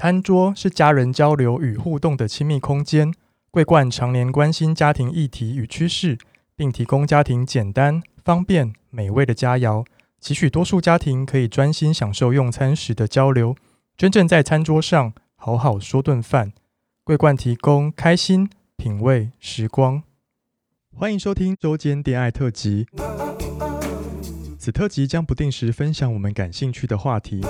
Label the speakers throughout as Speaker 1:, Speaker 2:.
Speaker 1: 餐桌是家人交流与互动的亲密空间。桂冠常年关心家庭议题与趋势，并提供家庭简单、方便、美味的佳肴，期许多数家庭可以专心享受用餐时的交流，真正在餐桌上好好说顿饭。桂冠提供开心品味时光。欢迎收听周间恋爱特辑。此特辑将不定时分享我们感兴趣的话题，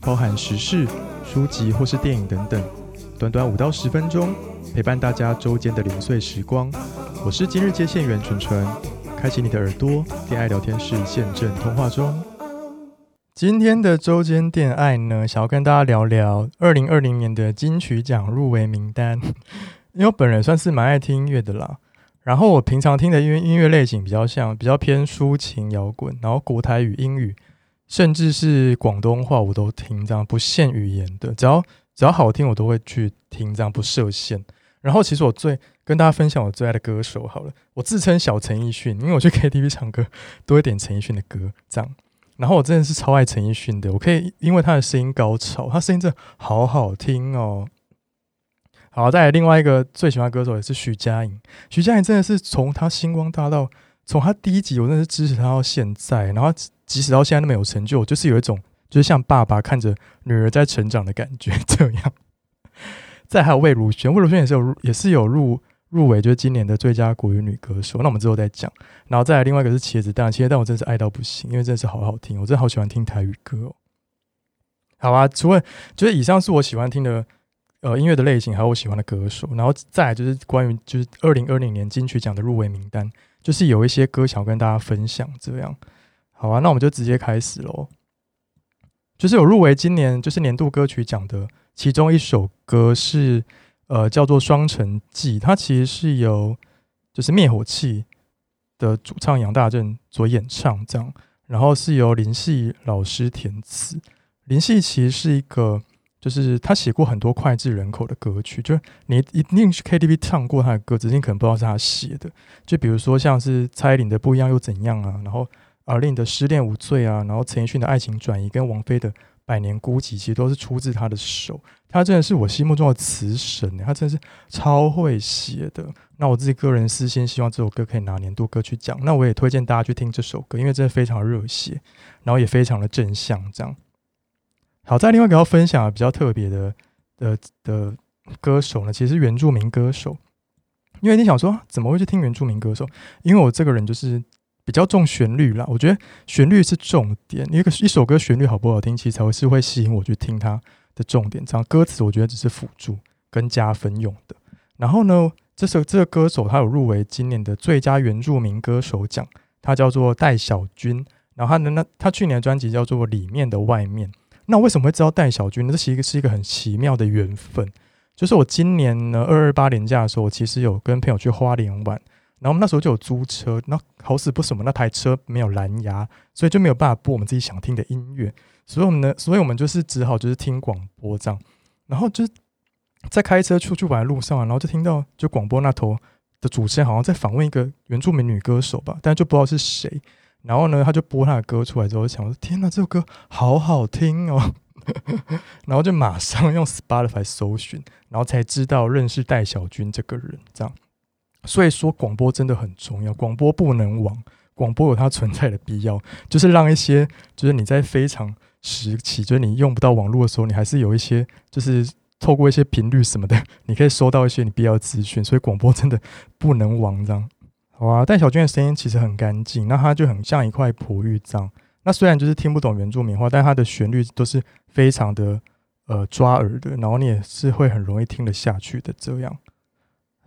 Speaker 1: 包含时事、书籍或是电影等等。短短五到十分钟，陪伴大家周间的零碎时光。我是今日接线员纯纯，开启你的耳朵，恋爱聊天室现正通话中。今天的周间恋爱呢，想要跟大家聊聊二零二零年的金曲奖入围名单。因为我本人算是蛮爱听音乐的啦，然后我平常听的音乐音乐类型比较像比较偏抒情摇滚，然后国台语、英语，甚至是广东话我都听，这样不限语言的，只要。只要好听，我都会去听，这样不设限。然后，其实我最跟大家分享我最爱的歌手好了，我自称小陈奕迅，因为我去 KTV 唱歌都会点陈奕迅的歌，这样。然后我真的是超爱陈奕迅的，我可以因为他的声音高潮，他声音真的好好听哦。好，再来另外一个最喜欢的歌手也是徐佳莹，徐佳莹真的是从他星光大道，从他第一集我真的是支持他到现在，然后即使到现在都没有成就，就是有一种。就是像爸爸看着女儿在成长的感觉 这样。再还有魏如萱，魏如萱也是有也是有入入围，就是今年的最佳国语女歌手。那我们之后再讲。然后再来另外一个是茄子蛋，茄子蛋我真是爱到不行，因为真的是好好听，我真的好喜欢听台语歌哦。好啊，除了就是以上是我喜欢听的呃音乐的类型，还有我喜欢的歌手。然后再来就是关于就是二零二零年金曲奖的入围名单，就是有一些歌想要跟大家分享这样。好啊，那我们就直接开始喽。就是有入围今年就是年度歌曲奖的其中一首歌是呃叫做《双城记》，它其实是由就是灭火器的主唱杨大正所演唱这样，然后是由林夕老师填词。林夕其实是一个就是他写过很多脍炙人口的歌曲，就是你一定是 KTV 唱过他的歌，只是你可能不知道是他写的。就比如说像是蔡依林的《不一样又怎样》啊，然后。而令的失恋无罪啊，然后陈奕迅的爱情转移跟王菲的百年孤寂，其实都是出自他的手。他真的是我心目中的词神，他真的是超会写的。那我自己个人私心希望这首歌可以拿年度歌曲奖。那我也推荐大家去听这首歌，因为真的非常热血，然后也非常的正向。这样好，再另外一个要分享比较特别的的的歌手呢，其实是原住民歌手。因为你想说怎么会去听原住民歌手？因为我这个人就是。比较重旋律啦，我觉得旋律是重点。一个一首歌旋律好不好听，其实才会是会吸引我去听它的重点。这样歌词我觉得只是辅助跟加分用的。然后呢，这首这个歌手他有入围今年的最佳原住民歌手奖，他叫做戴小军。然后他的那他去年的专辑叫做《里面的外面》。那为什么会知道戴小军呢？这是一个是一个很奇妙的缘分。就是我今年呢二二八年假的时候，我其实有跟朋友去花莲玩。然后我们那时候就有租车，那好死不死，那台车没有蓝牙，所以就没有办法播我们自己想听的音乐。所以我们呢，所以我们就是只好就是听广播这样。然后就在开车出去玩的路上，然后就听到就广播那头的主持人好像在访问一个原住民女歌手吧，但就不知道是谁。然后呢，他就播他的歌出来之后，想说：天哪，这首歌好好听哦！然后就马上用 Spotify 搜寻，然后才知道认识戴小军这个人这样。所以说广播真的很重要，广播不能亡，广播有它存在的必要，就是让一些就是你在非常时期，就是你用不到网络的时候，你还是有一些就是透过一些频率什么的，你可以收到一些你必要的资讯。所以广播真的不能亡，这样好啊。但小君的声音其实很干净，那它就很像一块璞玉这样。那虽然就是听不懂原住民话，但它的旋律都是非常的呃抓耳的，然后你也是会很容易听得下去的这样。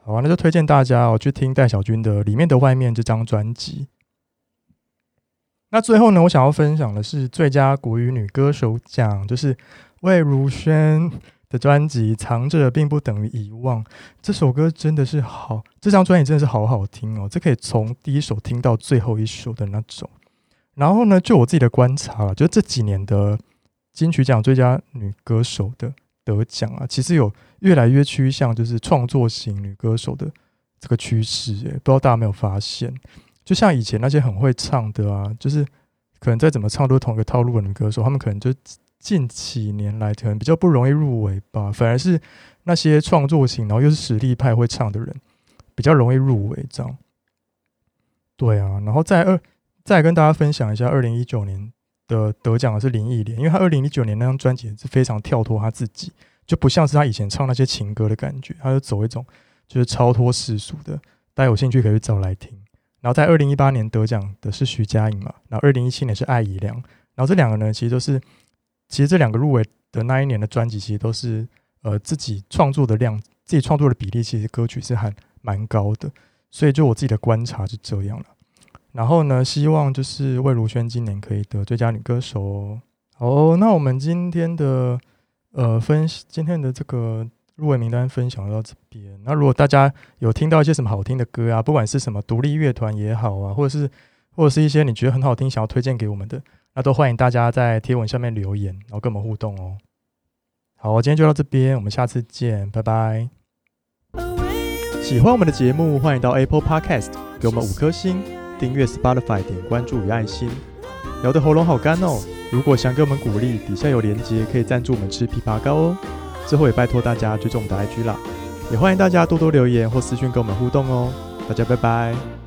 Speaker 1: 好啊，那就推荐大家哦去听戴小军的《里面的外面》这张专辑。那最后呢，我想要分享的是最佳国语女歌手奖，就是魏如萱的专辑《藏着并不等于遗忘》。这首歌真的是好，这张专辑真的是好好听哦，这可以从第一首听到最后一首的那种。然后呢，就我自己的观察了，就这几年的金曲奖最佳女歌手的得奖啊，其实有。越来越趋向就是创作型女歌手的这个趋势，诶，不知道大家有没有发现？就像以前那些很会唱的啊，就是可能再怎么唱都是同一个套路的女歌手，她们可能就近几年来可能比较不容易入围吧，反而是那些创作型，然后又是实力派会唱的人比较容易入围这样。对啊，然后再二再跟大家分享一下，二零一九年的得奖的是林忆莲，因为他二零一九年那张专辑是非常跳脱他自己，就不像是他以前唱那些情歌的感觉，他就走一种就是超脱世俗的。大家有兴趣可以找来听。然后在二零一八年得奖的是徐佳莹嘛，然后二零一七年是艾怡良，然后这两个呢，其实都是，其实这两个入围的那一年的专辑，其实都是呃自己创作的量，自己创作的比例，其实歌曲是还蛮高的，所以就我自己的观察是这样了。然后呢，希望就是魏如萱今年可以得最佳女歌手哦。好，那我们今天的呃分今天的这个。入围名单分享到这边，那如果大家有听到一些什么好听的歌啊，不管是什么独立乐团也好啊，或者是或者是一些你觉得很好听，想要推荐给我们的，那都欢迎大家在贴文下面留言，然后跟我们互动哦。好，今天就到这边，我们下次见，拜拜。喜欢我们的节目，欢迎到 Apple Podcast 给我们五颗星，订阅 Spotify 点关注与爱心。聊得喉咙好干哦，如果想给我们鼓励，底下有连接可以赞助我们吃枇杷膏哦。最后也拜托大家追踪我们的 IG 啦，也欢迎大家多多留言或私讯跟我们互动哦，大家拜拜。